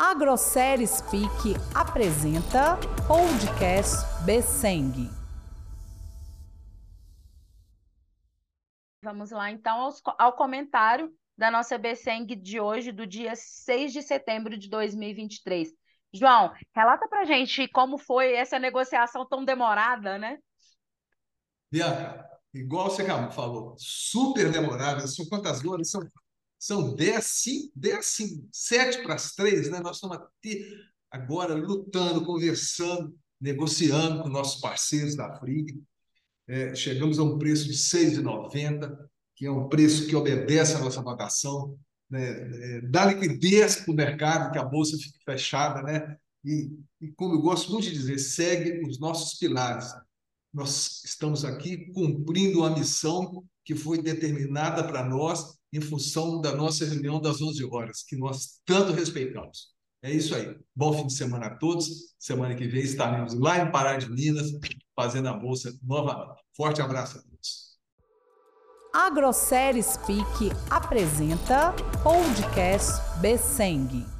A Grosseria Speak apresenta Podcast Besseng. Vamos lá então aos, ao comentário da nossa Besseng de hoje, do dia 6 de setembro de 2023. João, relata pra gente como foi essa negociação tão demorada, né? Bianca, igual você falou, super demorada. São quantas horas? São são 10, 5, 10, 5, 7 para as 3, né? Nós estamos agora lutando, conversando, negociando com nossos parceiros da FRIG. É, chegamos a um preço de R$ 6,90, que é um preço que obedece à nossa votação, né? É, dá liquidez para o mercado, que a bolsa fique fechada, né? E, e, como eu gosto muito de dizer, segue os nossos pilares. Nós estamos aqui cumprindo a missão que foi determinada para nós em função da nossa reunião das 11 horas, que nós tanto respeitamos. É isso aí. Bom fim de semana a todos. Semana que vem estaremos lá em Pará de Minas, fazendo a bolsa novamente. Forte abraço a todos. A Grosseria Speak apresenta Podcast Besseng.